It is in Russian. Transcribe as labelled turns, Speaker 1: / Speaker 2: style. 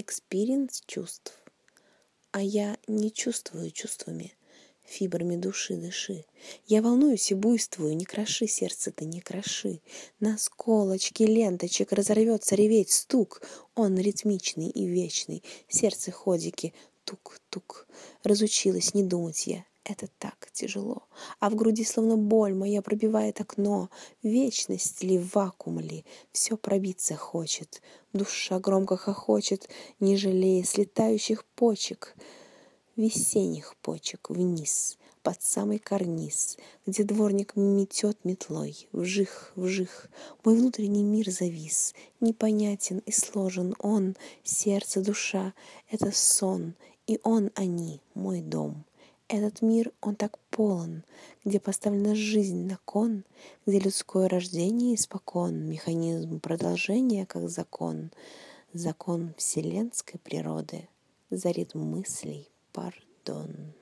Speaker 1: experience чувств. А я не чувствую чувствами, фибрами души дыши. Я волнуюсь и буйствую, не кроши сердце ты, не кроши. На сколочке ленточек разорвется реветь стук, он ритмичный и вечный, сердце ходики, тук-тук. Разучилась не думать я, это так тяжело. А в груди словно боль моя пробивает окно. Вечность ли, вакуум ли, все пробиться хочет. Душа громко хохочет, не жалея слетающих почек. Весенних почек вниз, под самый карниз, Где дворник метет метлой, вжих, вжих. Мой внутренний мир завис, непонятен и сложен он, Сердце, душа — это сон, и он, они, мой дом. Этот мир, он так полон, где поставлена жизнь на кон, где людское рождение испокон, механизм продолжения как закон, закон вселенской природы, за ритм мыслей пардон.